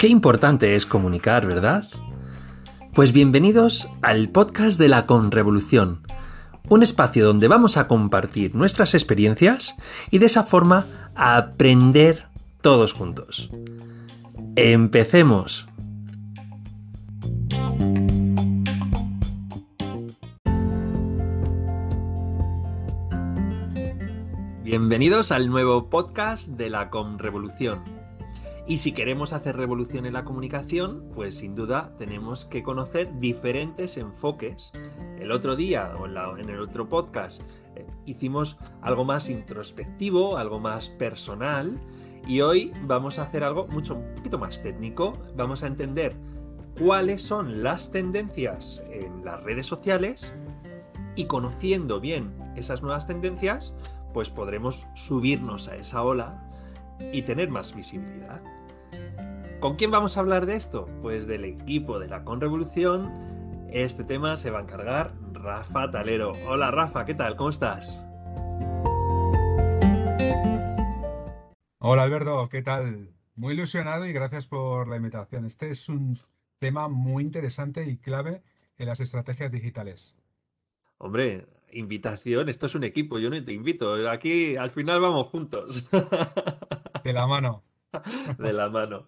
Qué importante es comunicar, ¿verdad? Pues bienvenidos al podcast de la Conrevolución, un espacio donde vamos a compartir nuestras experiencias y de esa forma aprender todos juntos. Empecemos. Bienvenidos al nuevo podcast de la Conrevolución y si queremos hacer revolución en la comunicación, pues sin duda tenemos que conocer diferentes enfoques. El otro día, o en, el otro podcast, eh, hicimos algo más introspectivo, algo más personal, y hoy vamos a hacer algo mucho, un poquito más técnico. Vamos a entender cuáles son las tendencias en las redes sociales y conociendo bien esas nuevas tendencias, pues podremos subirnos a esa ola y tener más visibilidad. ¿Con quién vamos a hablar de esto? Pues del equipo de la Conrevolución. Este tema se va a encargar Rafa Talero. Hola Rafa, ¿qué tal? ¿Cómo estás? Hola Alberto, ¿qué tal? Muy ilusionado y gracias por la invitación. Este es un tema muy interesante y clave en las estrategias digitales. Hombre, invitación, esto es un equipo, yo no te invito. Aquí al final vamos juntos. De la mano. De la mano.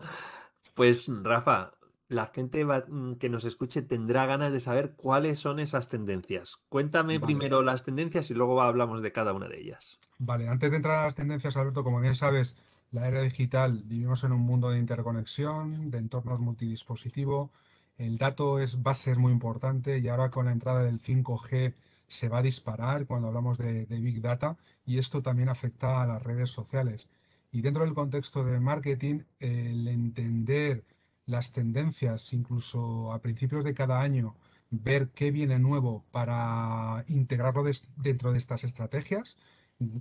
Pues Rafa, la gente mm, que nos escuche tendrá ganas de saber cuáles son esas tendencias. Cuéntame primero las tendencias y luego hablamos de cada una de ellas. Vale, antes de entrar a las tendencias, Alberto, como bien sabes, la era digital, vivimos en un mundo de interconexión, de entornos multidispositivo. El dato es, va a ser muy importante y ahora con la entrada del 5G se va a disparar cuando hablamos de Big Data y esto también afecta a las redes sociales. Y dentro del contexto de marketing, el entender las tendencias, incluso a principios de cada año, ver qué viene nuevo para integrarlo dentro de estas estrategias,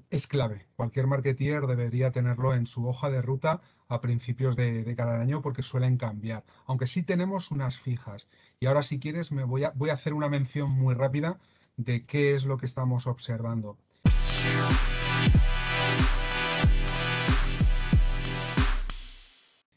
es clave. Cualquier marketeer debería tenerlo en su hoja de ruta a principios de, de, cada año porque suelen cambiar. Aunque sí tenemos unas fijas. Y ahora si quieres me voy a, voy a hacer una mención muy rápida de qué es lo que estamos observando.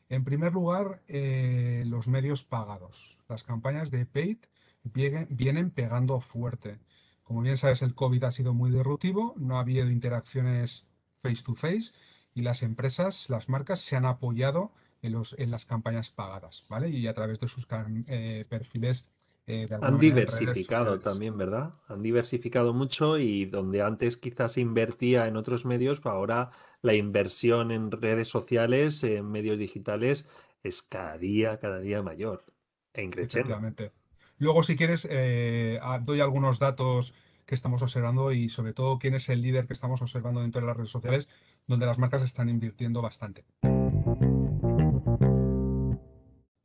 En primer lugar, eh, los medios pagados. Las campañas de paid vienen, pegando fuerte. Como bien sabes, el COVID ha sido muy disruptivo, no ha habido interacciones face to face y las empresas, las marcas se han apoyado en, los, en las campañas pagadas, ¿vale? Y a través de sus eh, perfiles eh, Han diversificado también, ¿verdad? Han diversificado mucho y donde antes quizás invertía en otros medios, pues ahora la inversión en redes sociales, en medios digitales, es cada día, cada día mayor. E increciendo. Luego, si quieres, eh, doy algunos datos que estamos observando y sobre todo quién es el líder que estamos observando dentro de las redes sociales, donde las marcas están invirtiendo bastante.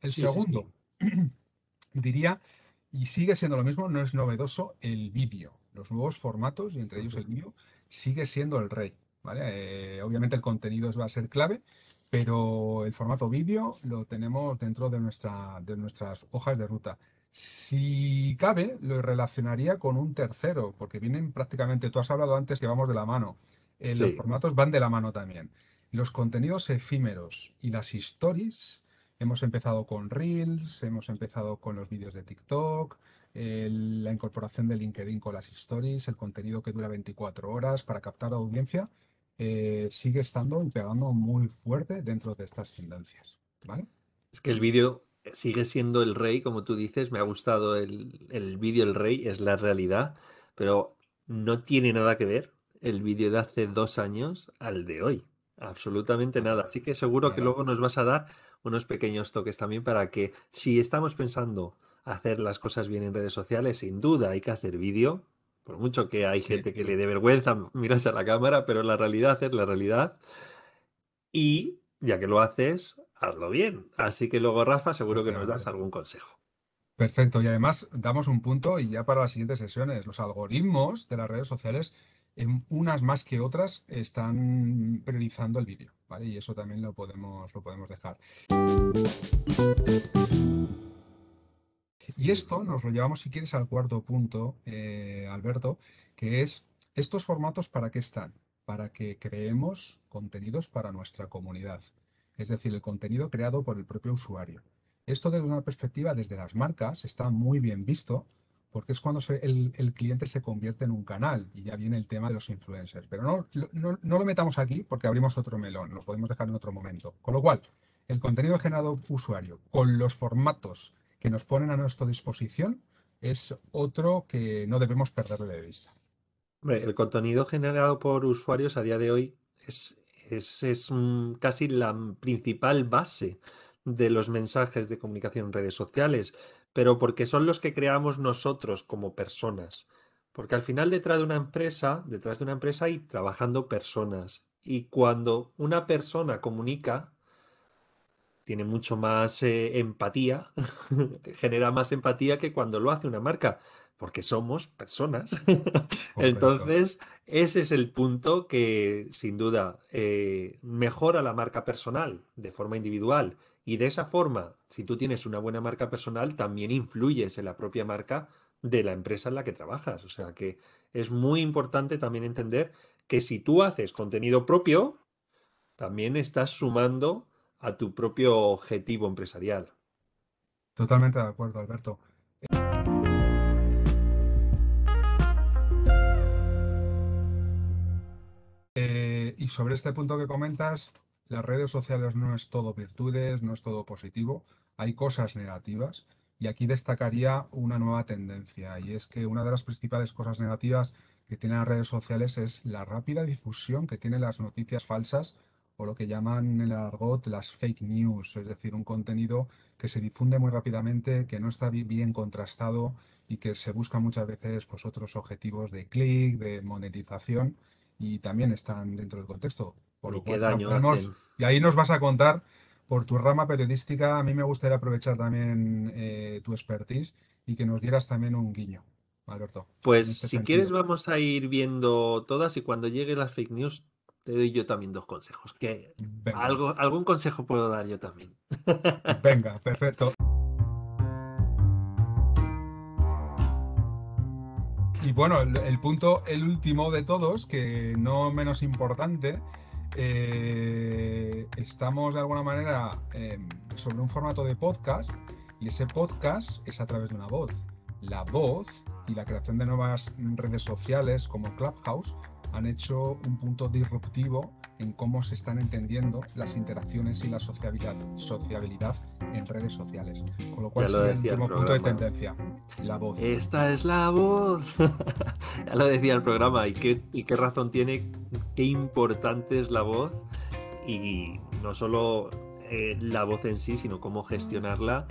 El segundo, diría y sigue siendo lo mismo, no es novedoso el vídeo. Los nuevos formatos, y entre ellos el vídeo, sigue siendo el rey. ¿vale? Eh, obviamente el contenido va a ser clave, pero el formato vídeo lo tenemos dentro de, nuestra, de nuestras hojas de ruta. Si cabe, lo relacionaría con un tercero, porque vienen prácticamente, tú has hablado antes que vamos de la mano, eh, los formatos van de la mano también. Los contenidos efímeros y las stories Hemos empezado con Reels, hemos empezado con los vídeos de TikTok, la incorporación de LinkedIn con las stories, el contenido que dura 24 horas para captar audiencia, eh, sigue estando y pegando muy fuerte dentro de estas tendencias. ¿vale? Es que el vídeo sigue siendo el rey, como tú dices, me ha gustado el, el vídeo el rey, es la realidad, pero no tiene nada que ver el vídeo de hace dos años al de hoy. Absolutamente nada. Así que seguro que luego nos vas a dar unos pequeños toques también para que si estamos pensando hacer las cosas bien en redes sociales, sin duda hay que hacer vídeo, por mucho que hay gente que le dé vergüenza mirarse a la cámara, pero la realidad es la realidad. Y ya que lo haces, hazlo bien. Así que luego, Rafa, seguro que nos das algún consejo. Perfecto, y además damos un punto y ya para las siguientes sesiones, los algoritmos de las redes sociales unas más que otras están priorizando el vídeo, ¿vale? Y eso también lo podemos, lo podemos dejar. Y esto nos lo llevamos, si quieres, al cuarto punto, eh, Alberto, que es estos formatos para qué están. para que creemos contenidos para nuestra comunidad, es decir, el contenido creado por el propio usuario. Esto desde una perspectiva desde las marcas está muy bien visto porque es cuando el, cliente se convierte en un canal y ya viene el tema de los influencers. Pero no, no, no, lo metamos aquí porque abrimos otro melón, lo podemos dejar en otro momento. Con lo cual, el contenido generado usuario con los formatos que nos ponen a nuestra disposición es otro que no debemos perder de vista. el contenido generado por usuarios a día de hoy es, es, es casi la principal base de los mensajes de comunicación en redes sociales pero porque son los que creamos nosotros como personas. Porque al final detrás de una empresa, detrás de una empresa hay trabajando personas. Y cuando una persona comunica, tiene mucho más eh, empatía, genera más empatía que cuando lo hace una marca, porque somos personas. Entonces, ese es el punto que sin duda eh, mejora la marca personal de forma individual y de esa forma, si tú tienes una buena marca personal, también influyes en la propia marca de la empresa en la que trabajas. O sea que es muy importante también entender que si tú haces contenido propio, también estás sumando a tu propio objetivo empresarial. Totalmente de acuerdo, Alberto. Eh, y sobre este punto que comentas, las redes sociales no es todo virtudes, no es todo positivo, hay cosas negativas y aquí destacaría una nueva tendencia y es que una de las principales cosas negativas que tienen las redes sociales es la rápida difusión que tienen las noticias falsas o lo que llaman en el argot las fake news, es decir, un contenido que se difunde muy rápidamente, que no está bien contrastado y que se busca muchas veces pues, otros objetivos de clic, de monetización y también están dentro del contexto. Por lo cual, daño y ahí nos vas a contar por tu rama periodística. A mí me gustaría aprovechar también eh, tu expertise y que nos dieras también un guiño, Alberto. Pues este si quieres vamos a ir viendo todas y cuando llegue las fake news te doy yo también dos consejos. Que algo, algún consejo puedo dar yo también. Venga, perfecto. Y bueno, el, punto, el último de todos, que no menos importante, eh, estamos de alguna manera em, sobre un formato de podcast y ese podcast es a través de una voz. La voz y la creación de nuevas redes sociales como Clubhouse han hecho un punto disruptivo en cómo se están entendiendo las interacciones y la sociabilidad, sociabilidad en redes sociales. Con lo cual es el último punto de tendencia, la voz. Esta es la voz. ya lo decía el programa y qué, y qué razón tiene, qué importante es la voz y no solo eh, la voz en sí, sino cómo gestionarla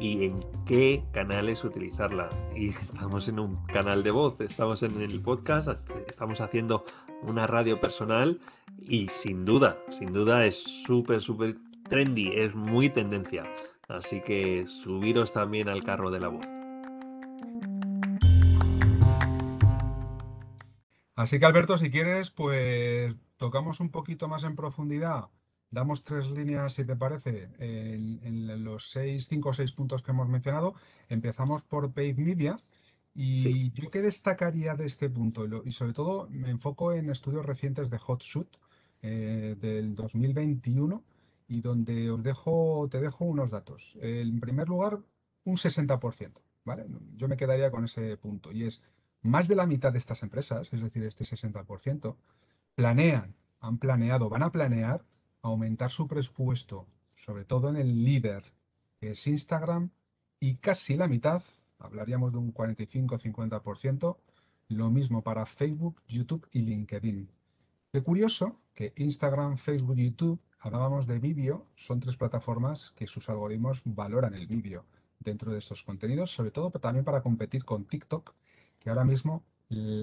y en qué canales utilizarla. Y estamos en un canal de voz, estamos en el podcast, estamos haciendo una radio personal y sin duda, sin duda es súper, súper trendy, es muy tendencia. Así que subiros también al carro de la voz. Así que Alberto, si quieres, pues tocamos un poquito más en profundidad Damos tres líneas, si te parece, en, los seis, cinco o seis puntos que hemos mencionado. Empezamos por paid media. Y yo qué destacaría de este punto, y sobre todo me enfoco en estudios recientes de HotShoot eh, del 2021 y donde os dejo, te dejo unos datos. En primer lugar, un 60%, ¿vale? Yo me quedaría con ese punto y es más de la mitad de estas empresas, es decir, este 60%, planean, han planeado, van a planear aumentar su presupuesto, sobre todo en el líder, que es Instagram, y casi la mitad, hablaríamos de un 45-50%, lo mismo para Facebook, YouTube y LinkedIn. Qué curioso que Instagram, Facebook y YouTube, hablábamos de vídeo, son tres plataformas que sus algoritmos valoran el vídeo dentro de estos contenidos, sobre todo también para competir con TikTok, que ahora mismo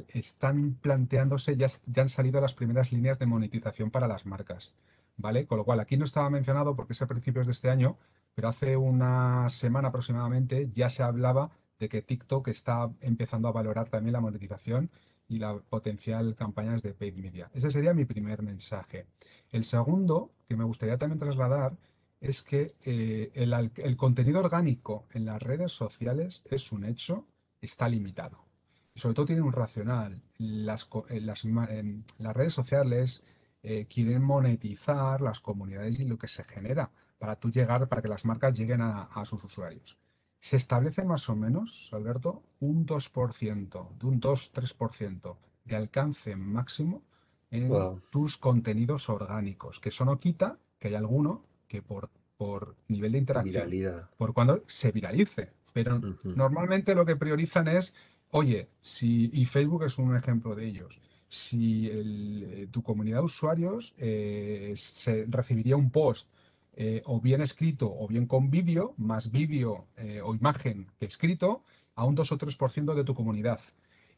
están planteándose, ya, ya han salido las primeras líneas de monetización para las marcas. ¿Vale? Con lo cual, aquí no estaba mencionado porque es a principios de este año, pero hace una semana aproximadamente ya se hablaba de que TikTok está empezando a valorar también la monetización y la potencial campañas de paid media. Ese sería mi primer mensaje. El segundo que me gustaría también trasladar es que eh, el, el, contenido orgánico en las redes sociales es un hecho, está limitado. sobre todo tienen un racional. Las, las redes sociales eh, quieren monetizar las comunidades y lo que se genera para tú llegar, para que las marcas lleguen a, sus usuarios. Se establece más o menos, Alberto, un 2%, de un 2-3% de alcance máximo en tus contenidos orgánicos, que eso no quita que hay alguno que por, por nivel de interacción, por cuando se viralice. Pero normalmente lo que priorizan es, oye, si, y Facebook es un ejemplo de ellos, si eh, tu comunidad de usuarios eh, se recibiría un post eh, o bien escrito o bien con vídeo, más vídeo o imagen que escrito, a un 2 o 3% de tu comunidad.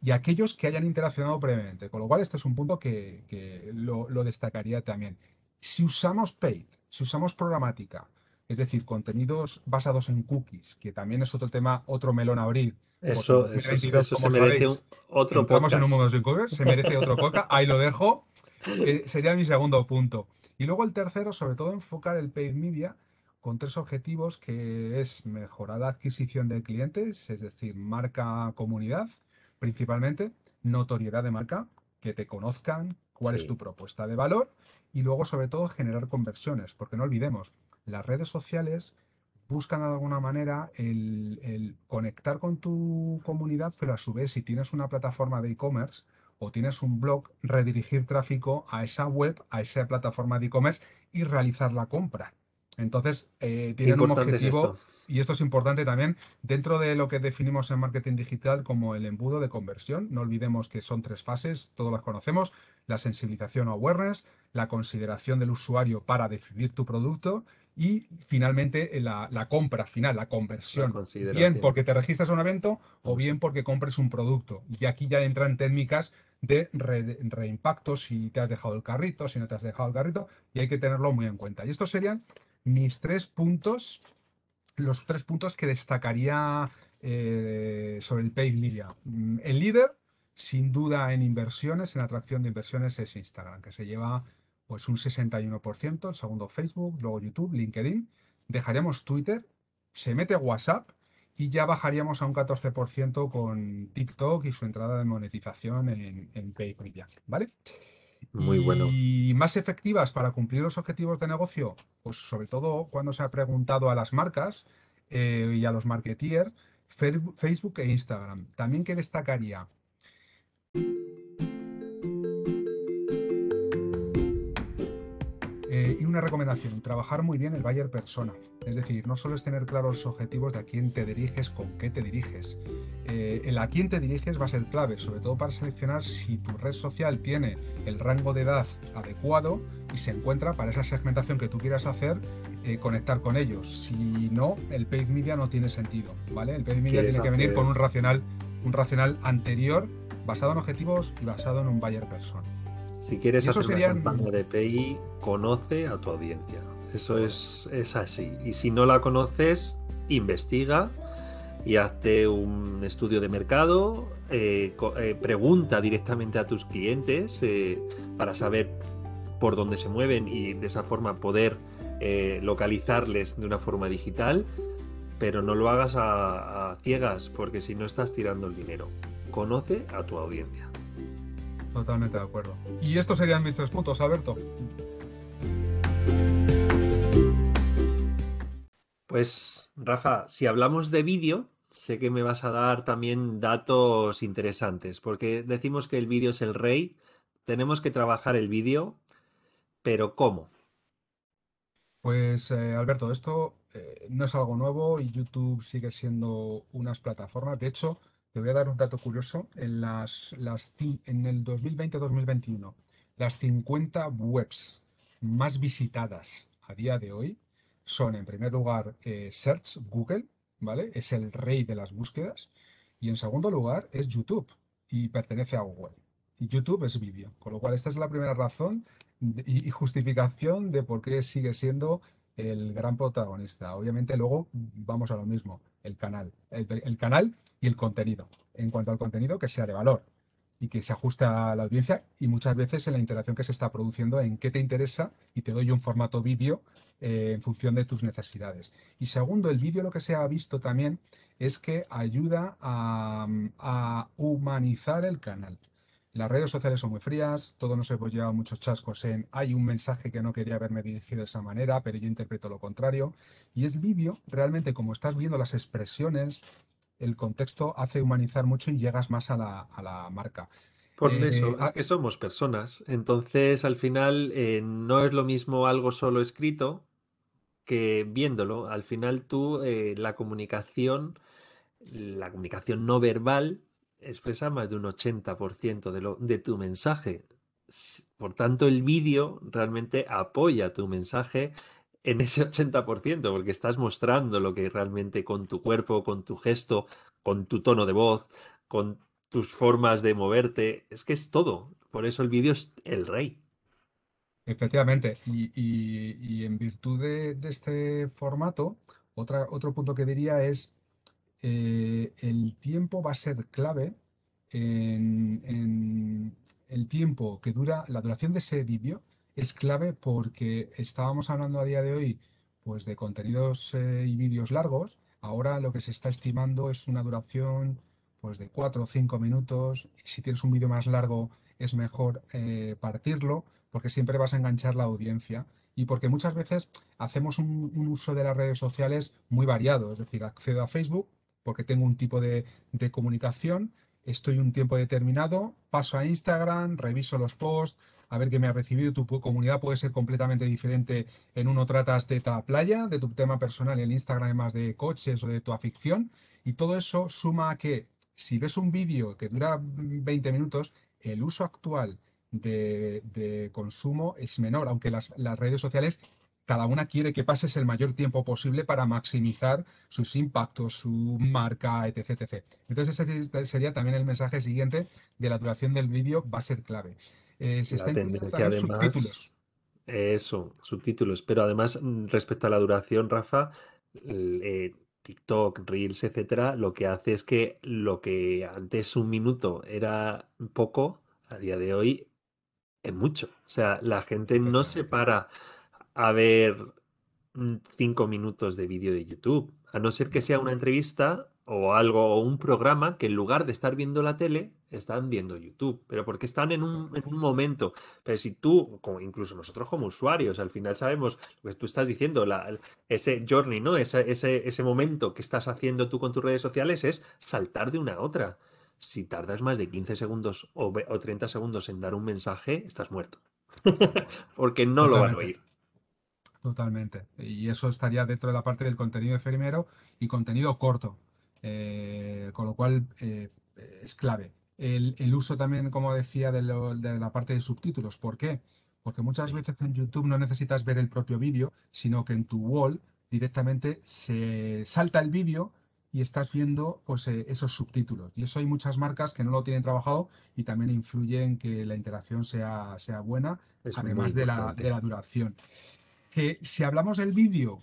Y aquellos que hayan interaccionado previamente. Con lo cual, este es un punto que, lo, lo, destacaría también. Si usamos paid, si usamos programática, es decir, contenidos basados en cookies, que también es otro tema, otro melón a abrir, eso, eso, se merece otro podcast. en un mundo sin se merece otro podcast. Ahí lo dejo. Eh, sería mi segundo punto. Y luego el tercero, sobre todo, enfocar el paid media con tres objetivos, que es mejorar la adquisición de clientes, es decir, marca comunidad, principalmente, notoriedad de marca, que te conozcan, cuál es tu propuesta de valor, y luego, sobre todo, generar conversiones, porque no olvidemos, las redes sociales buscan de alguna manera el, conectar con tu comunidad, pero a su vez, si tienes una plataforma de e-commerce o tienes un blog, redirigir tráfico a esa web, a esa plataforma de e-commerce y realizar la compra. Entonces, eh, tienen un objetivo, y esto es importante también, dentro de lo que definimos en marketing digital como el embudo de conversión. No olvidemos que son tres fases, todos las conocemos, la sensibilización o awareness, la consideración del usuario para decidir tu producto y finalmente eh, la, compra final, la conversión. bien porque te registras a un evento o bien porque compres un producto. Y aquí ya entran técnicas de reimpacto, si te has dejado el carrito, si no te has dejado el carrito, y hay que tenerlo muy en cuenta. Y estos serían mis tres puntos, los tres puntos que destacaría eh, sobre el paid media. Mm, el líder, sin duda en inversiones, en atracción de inversiones, es Instagram, que se lleva pues un 61%, el segundo Facebook, luego YouTube, LinkedIn, dejaremos Twitter, se mete WhatsApp y ya bajaríamos a un 14% con TikTok y su entrada de monetización en, en Media, ¿vale? Muy bueno. Y más efectivas para cumplir los objetivos de negocio, pues sobre todo cuando se ha preguntado a las marcas eh, y a los marketeers, Facebook e Instagram. También que destacaría una recomendación, trabajar muy bien el buyer persona. Es decir, no solo es tener claros los objetivos de a quién te diriges, con qué te diriges. Eh, el a quién te diriges va a ser clave, sobre todo para seleccionar si tu red social tiene el rango de edad adecuado y se encuentra para esa segmentación que tú quieras hacer, eh, conectar con ellos. Si no, el paid media no tiene sentido, ¿vale? El paid media tiene que venir con un racional, un racional anterior basado en objetivos y basado en un buyer persona. Si quieres hacer una campaña de PI, conoce a tu audiencia. Eso es, es así. Y si no la conoces, investiga y hazte un estudio de mercado, eh, eh, pregunta directamente a tus clientes eh, para saber por dónde se mueven y de esa forma poder localizarles de una forma digital, pero no lo hagas a ciegas porque si no estás tirando el dinero. Conoce a tu audiencia. Totalmente de acuerdo. Y estos serían mis tres puntos, Alberto. Pues, Rafa, si hablamos de vídeo, sé que me vas a dar también datos interesantes, porque decimos que el vídeo es el rey, tenemos que trabajar el vídeo, pero ¿cómo? Pues, eh, Alberto, esto eh, no es algo nuevo y YouTube sigue siendo unas plataformas. De hecho, te voy a dar un dato curioso. En, las, el 2020-2021, las 50 webs más visitadas a día de hoy son, en primer lugar, eh, Search, Google, ¿vale? Es el rey de las búsquedas. Y en segundo lugar es YouTube y pertenece a Google. Y YouTube es vídeo. Con lo cual, esta es la primera razón y justificación de por qué sigue siendo el gran protagonista. Obviamente luego vamos a lo mismo, el canal. El, canal y el contenido. En cuanto al contenido, que sea de valor. y que se ajuste a la audiencia y muchas veces en la interacción que se está produciendo en qué te interesa y te doy un formato vídeo eh, en función de tus necesidades. Y segundo, el vídeo lo que se ha visto también es que ayuda a, humanizar el canal. Las redes sociales son muy frías, todos nos hemos llevado muchos chascos en hay un mensaje que no quería haberme dirigido de esa manera, pero yo interpreto lo contrario. Y es vídeo, realmente como estás viendo las expresiones, el contexto hace humanizar mucho y llegas más a la, marca. Por eh, eso, es ah que somos personas. Entonces, al final, eh, no es lo mismo algo solo escrito que viéndolo. Al final, tú, eh, la comunicación, la comunicación no verbal expresa más de un 80% de, lo, de tu mensaje. Por tanto, el vídeo realmente apoya tu mensaje en ese 80%, porque estás mostrando lo que realmente con tu cuerpo, con tu gesto, con tu tono de voz, con tus formas de moverte, es que es todo. Por eso el vídeo es el rey. Efectivamente, y, en virtud de, este formato, otra, otro punto que diría es eh, el tiempo va a ser clave en, en el tiempo que dura, la duración de ese vídeo es clave porque estábamos hablando a día de hoy pues de contenidos eh, y vídeos largos. Ahora lo que se está estimando es una duración pues de 4 o 5 minutos. Si tienes un vídeo más largo es mejor eh, partirlo porque siempre vas a enganchar la audiencia y porque muchas veces hacemos un, uso de las redes sociales muy variado. Es decir, accedo a Facebook porque tengo un tipo de, de comunicación, estoy un tiempo determinado, paso a Instagram, reviso los posts, a ver qué me ha recibido. Tu comunidad puede ser completamente diferente. En uno tratas de ta playa, de tu tema personal, en Instagram es más de coches o de tu afición. Y todo eso suma a que si ves un vídeo que dura 20 minutos, el uso actual de, consumo es menor, aunque las, redes sociales cada una quiere que pases el mayor tiempo posible para maximizar sus impactos, su marca, etc. etc. Entonces ese sería también el mensaje siguiente de la duración del vídeo, va a ser clave. Eh, se está tendencia además, subtítulos. Eso, subtítulos. Pero además, mm, respecto a la duración, Rafa, eh, TikTok, Reels, etcétera, lo que hace es que lo que antes un minuto era poco, a día de hoy es mucho. O sea, la gente no se para a ver mm, cinco minutos de vídeo de YouTube, a no ser que sea una entrevista o algo, o un programa que en lugar de estar viendo la tele, están viendo YouTube, pero porque están en un, momento. Pero si tú, como incluso nosotros como usuarios, al final sabemos lo que tú estás diciendo, la, ese journey, ¿no? Ese, ese, ese momento que estás haciendo tú con tus redes sociales es saltar de una a otra. Si tardas más de 15 segundos o, o 30 segundos en dar un mensaje, estás muerto. porque no lo van a oír. Totalmente. Y eso estaría dentro de la parte del contenido efímero y contenido corto. Eh, con lo cual eh, es clave. El, uso también, como decía, de, la parte de subtítulos. ¿Por qué? Porque muchas veces en YouTube no necesitas ver el propio vídeo, sino que en tu wall directamente se salta el vídeo y estás viendo pues, eh, esos subtítulos. Y eso hay muchas marcas que no lo tienen trabajado y también influye en que la interacción sea, sea buena, además de la, de la, duración. Que si hablamos del vídeo,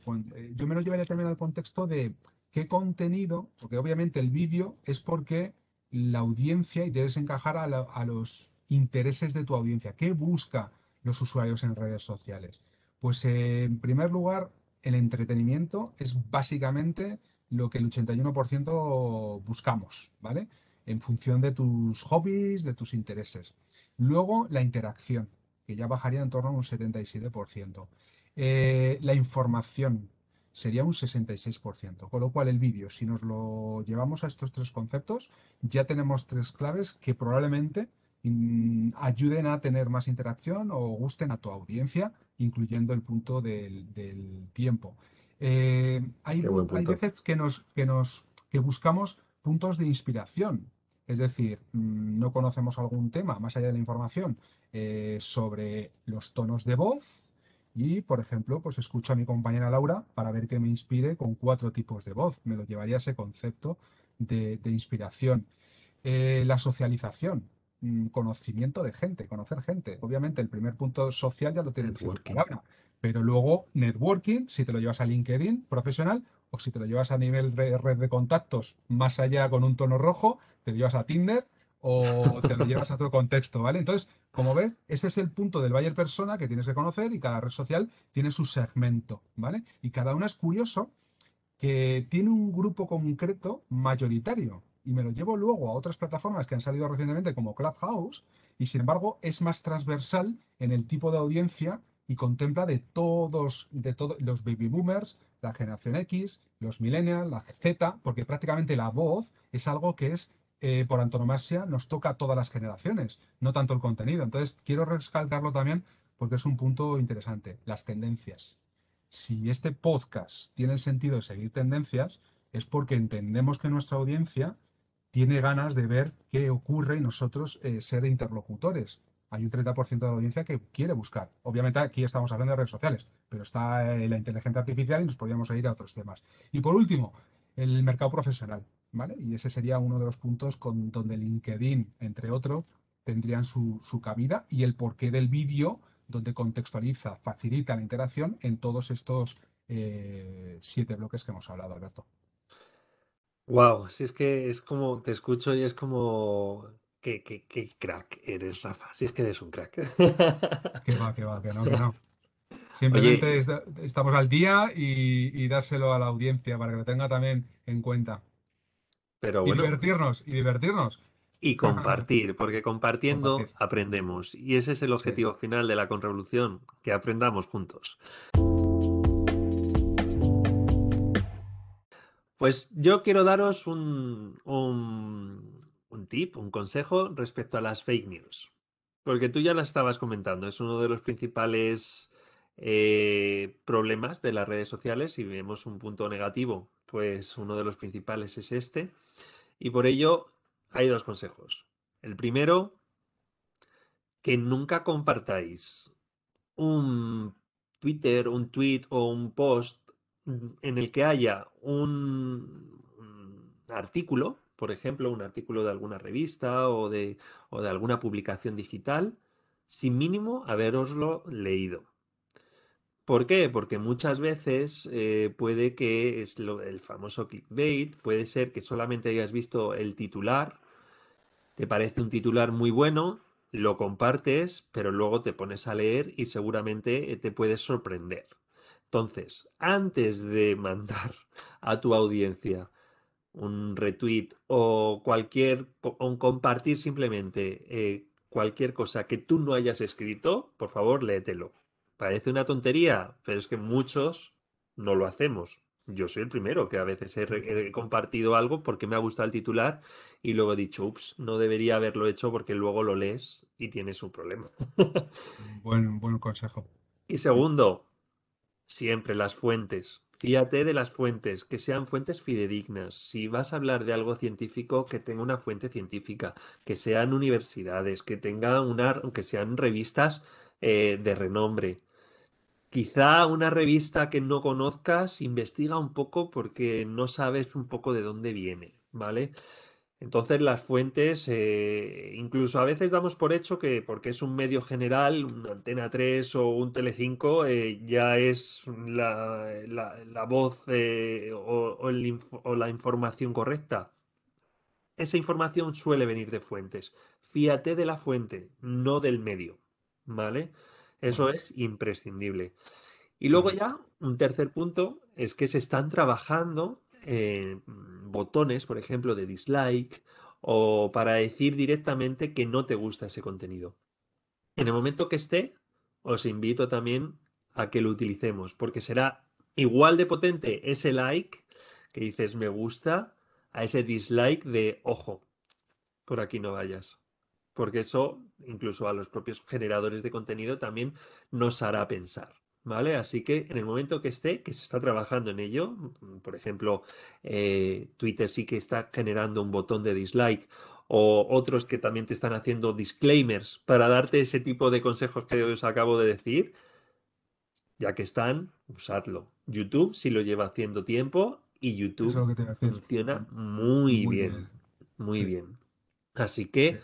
yo me lo llevaría también al contexto de qué contenido, porque obviamente el vídeo es porque la audiencia y debes encajar a, los intereses de tu audiencia. ¿Qué busca los usuarios en redes sociales? Pues en primer lugar, el entretenimiento es básicamente lo que el 81% buscamos, ¿vale? En función de tus hobbies, de tus intereses. Luego, la interacción, que ya bajaría en torno a un 77%. Eh, la información, sería un 66%. Con lo cual el vídeo, si nos lo llevamos a estos tres conceptos, ya tenemos tres claves que probablemente mm, ayuden a tener más interacción o gusten a tu audiencia, incluyendo el punto del, tiempo. Eh, hay, veces que nos, que nos que buscamos puntos de inspiración. Es decir, mm, no conocemos algún tema, más allá de la información, eh, sobre los tonos de voz, y, por ejemplo, pues escucho a mi compañera Laura para ver qué me inspire con cuatro tipos de voz. Me lo llevaría ese concepto de, inspiración. Eh, la socialización, mm, conocimiento de gente, conocer gente. Obviamente, el primer punto social ya lo tiene palabra, pero luego networking, si te lo llevas a LinkedIn profesional o si te lo llevas a nivel de red de contactos más allá con un tono rojo, te lo llevas a Tinder o te lo llevas a otro contexto, ¿vale? Entonces, como ves, este es el punto del buyer persona que tienes que conocer y cada red social tiene su segmento, ¿vale? Y cada una es curioso que tiene un grupo concreto mayoritario y me lo llevo luego a otras plataformas que han salido recientemente como Clubhouse y sin embargo es más transversal en el tipo de audiencia y contempla de todos, de todos los baby boomers, la generación X, los millennials, la Z, porque prácticamente la voz es algo que es eh, por antonomasia nos toca a todas las generaciones, no tanto el contenido. Entonces, quiero recalcarlo también porque es un punto interesante, las tendencias. Si este podcast tiene el sentido de seguir tendencias, es porque entendemos que nuestra audiencia tiene ganas de ver qué ocurre y nosotros eh, ser interlocutores. Hay un 30% de la audiencia que quiere buscar. Obviamente aquí estamos hablando de redes sociales, pero está eh, la inteligencia artificial y nos podríamos ir a otros temas. Y por último, el mercado profesional. Y ese sería uno de los puntos con, donde LinkedIn, entre otros, tendrían su, cabida y el porqué del vídeo, donde contextualiza, facilita la interacción en todos estos eh, siete bloques que hemos hablado, Alberto. Wow, si es que es como, te escucho y es como, qué, crack eres, Rafa, si es que eres un crack. Que va, que va, que no, que no. Simplemente estamos al día y, y dárselo a la audiencia para que lo tenga también en cuenta. Pero y divertirnos, y divertirnos. Y compartir, porque compartiendo aprendemos. Y ese es el objetivo final de la Conrevolución, que aprendamos juntos. Pues yo quiero daros un, un, tip, un consejo respecto a las fake news. Porque tú ya las estabas comentando, es uno de los principales eh, problemas de las redes sociales. Si vemos un punto negativo, pues uno de los principales es este. Y por ello hay dos consejos. El primero, que nunca compartáis un Twitter, un tweet o un post en el que haya un, artículo, por ejemplo, un artículo de alguna revista o de, o de alguna publicación digital, sin mínimo haberoslo leído. ¿Por qué? Porque muchas veces eh, puede que es el famoso clickbait, puede ser que solamente hayas visto el titular, te parece un titular muy bueno, lo compartes, pero luego te pones a leer y seguramente eh, te puedes sorprender. Entonces, antes de mandar a tu audiencia un retweet o cualquier, o compartir simplemente eh, cualquier cosa que tú no hayas escrito, por favor, léetelo Parece una tontería, pero es que muchos no lo hacemos. Yo soy el primero que a veces he, compartido algo porque me ha gustado el titular y luego he dicho, ups, no debería haberlo hecho porque luego lo lees y tienes un problema. buen, buen consejo. Y segundo, siempre las fuentes. Fíjate de las fuentes, que sean fuentes fidedignas. Si vas a hablar de algo científico, que tenga una fuente científica, que sean universidades, que tenga una, que sean revistas eh, de renombre. Quizá una revista que no conozcas, investiga un poco porque no sabes un poco de dónde viene, ¿vale? Entonces las fuentes, eh, incluso a veces damos por hecho que porque es un medio general, una Antena 3 o un Telecinco, eh, ya es la, la, voz eh, o, o la información correcta. Esa información suele venir de fuentes. Fíate de la fuente, no del medio, ¿vale? Eso es imprescindible. Y luego ya, un tercer punto es que se están trabajando botones, por ejemplo, de dislike o para decir directamente que no te gusta ese contenido. En el momento que esté, os invito también a que lo utilicemos, porque será igual de potente ese like que dices me gusta a ese dislike de ojo, por aquí no vayas porque eso incluso a los propios generadores de contenido también nos hará pensar. ¿Vale? Así que en el momento que esté, que se está trabajando en ello, por ejemplo, eh, Twitter sí que está generando un botón de dislike o otros que también te están haciendo disclaimers para darte ese tipo de consejos que os acabo de decir, ya que están, usadlo. YouTube sí lo lleva haciendo tiempo y YouTube funciona muy, bien, muy bien. Así que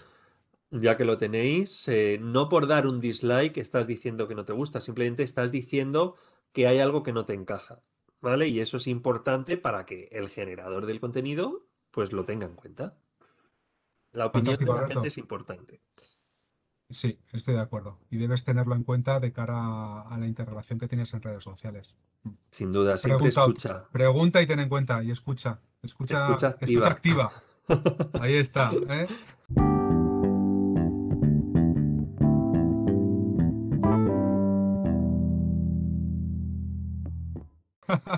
ya que lo tenéis, eh, no por dar un dislike estás diciendo que no te gusta, simplemente estás diciendo que hay algo que no te encaja, ¿vale? Y eso es importante para que el generador del contenido pues lo tenga en cuenta. La opinión de la gente es importante. Sí, estoy de acuerdo. Y debes tenerlo en cuenta de cara a la integración que tienes en redes sociales. Sin duda, siempre pregunta, escucha. Pregunta y ten en cuenta y escucha. Escucha, escucha activa. Ahí está. ¿eh?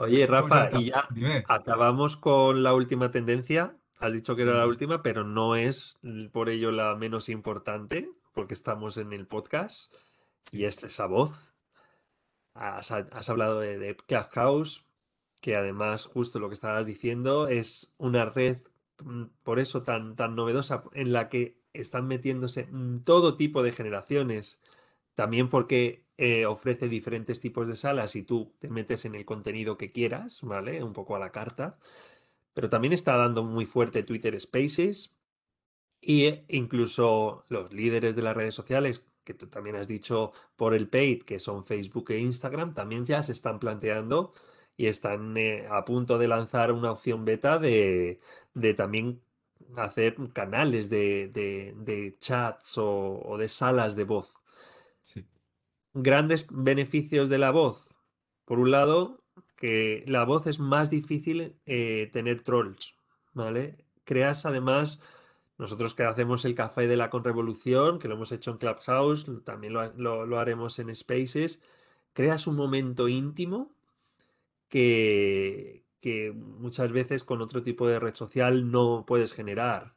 Oye, Rafa, y ya acabamos con la última tendencia. Has dicho que era la última, pero no es por ello la menos importante, porque estamos en el podcast y es esa voz. Has, hablado de, de Clubhouse, que además, justo lo que estabas diciendo, es una red mm, por eso tan, tan novedosa en la que están metiéndose todo tipo de generaciones. También porque eh, ofrece diferentes tipos de salas y tú te metes en el contenido que quieras, ¿vale? Un poco a la carta. Pero también está dando muy fuerte Twitter Spaces e incluso los líderes de las redes sociales, que tú también has dicho por el paid, que son Facebook e Instagram, también ya se están planteando y están eh, a punto de lanzar una opción beta de, también hacer canales de, chats o, de salas de voz. Grandes beneficios de la voz. Por un lado, que la voz es más difícil eh, tener trolls, ¿vale? Creas además, nosotros que hacemos el café de la conrevolución, que lo hemos hecho en Clubhouse, también lo, haremos en Spaces, creas un momento íntimo que, que muchas veces con otro tipo de red social no puedes generar.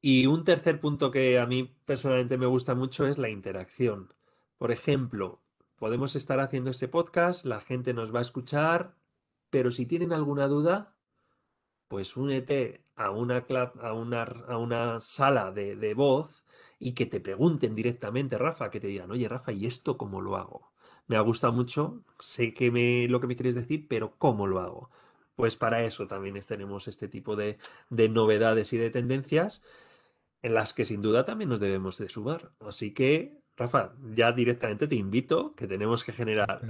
Y un tercer punto que a mí personalmente me gusta mucho es la interacción. Por ejemplo, podemos estar haciendo este podcast, la gente nos va a escuchar, pero si tienen alguna duda, pues únete a una, sala de, voz y que te pregunten directamente, Rafa, que te digan, oye, Rafa, ¿y esto cómo lo hago? Me ha gustado mucho, sé que me, lo que me quieres decir, pero ¿cómo lo hago? Pues para eso también tenemos este tipo de, de novedades y de tendencias en las que sin duda también nos debemos de sumar. Así que Rafa, ya directamente te invito que tenemos que generar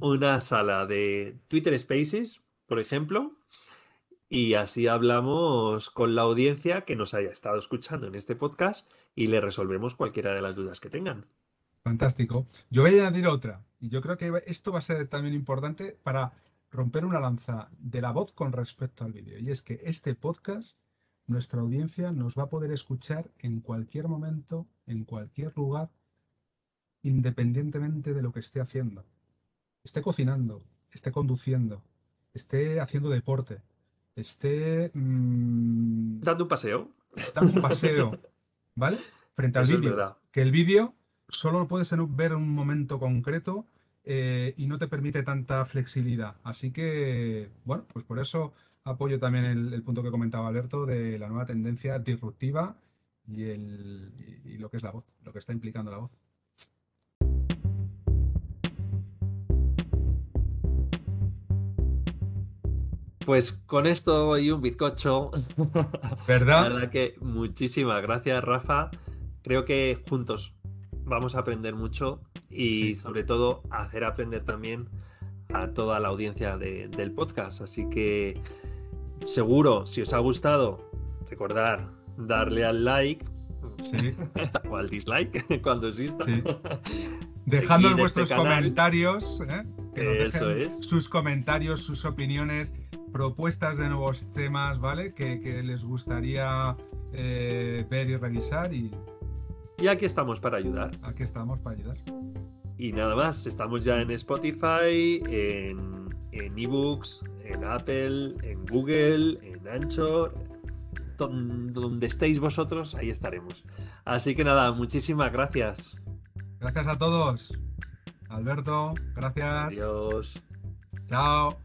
una sala de Twitter Spaces, por ejemplo, y así hablamos con la audiencia que nos haya estado escuchando en este podcast y le resolvemos cualquiera de las dudas que tengan. Fantástico. Yo voy a añadir otra, y yo creo que esto va a ser también importante para romper una lanza de la voz con respecto al vídeo, y es que este podcast, nuestra audiencia nos va a poder escuchar en cualquier momento, en cualquier lugar independientemente de lo que esté haciendo. Esté cocinando, esté conduciendo, esté haciendo deporte, esté... Mm, dando un paseo. Dando un paseo, ¿vale? Frente al vídeo. Que el vídeo solo lo puedes ver en un momento concreto eh, y no te permite tanta flexibilidad. Así que, bueno, pues por eso apoyo también el, punto que comentaba Alberto de la nueva tendencia disruptiva y, y lo que es la voz, lo que está implicando la voz. Pues con esto y un bizcocho. ¿Verdad? La verdad que muchísimas gracias, Rafa. Creo que juntos vamos a aprender mucho y sobre todo hacer aprender también a toda la audiencia del podcast. Así que seguro, si os ha gustado, recordar darle al like o al dislike cuando exista. Dejando en vuestros este comentarios, ¿eh? Eso es. sus comentarios, sus opiniones propuestas de nuevos temas, ¿vale? Que, les gustaría eh, ver y revisar y... Y aquí estamos para ayudar. Aquí estamos para ayudar. Y nada más, estamos ya en Spotify, en, en ebooks, en Apple, en Google, en Anchor, donde estéis vosotros, ahí estaremos. Así que nada, muchísimas gracias. Gracias a todos. Alberto, gracias. Adiós. Chao.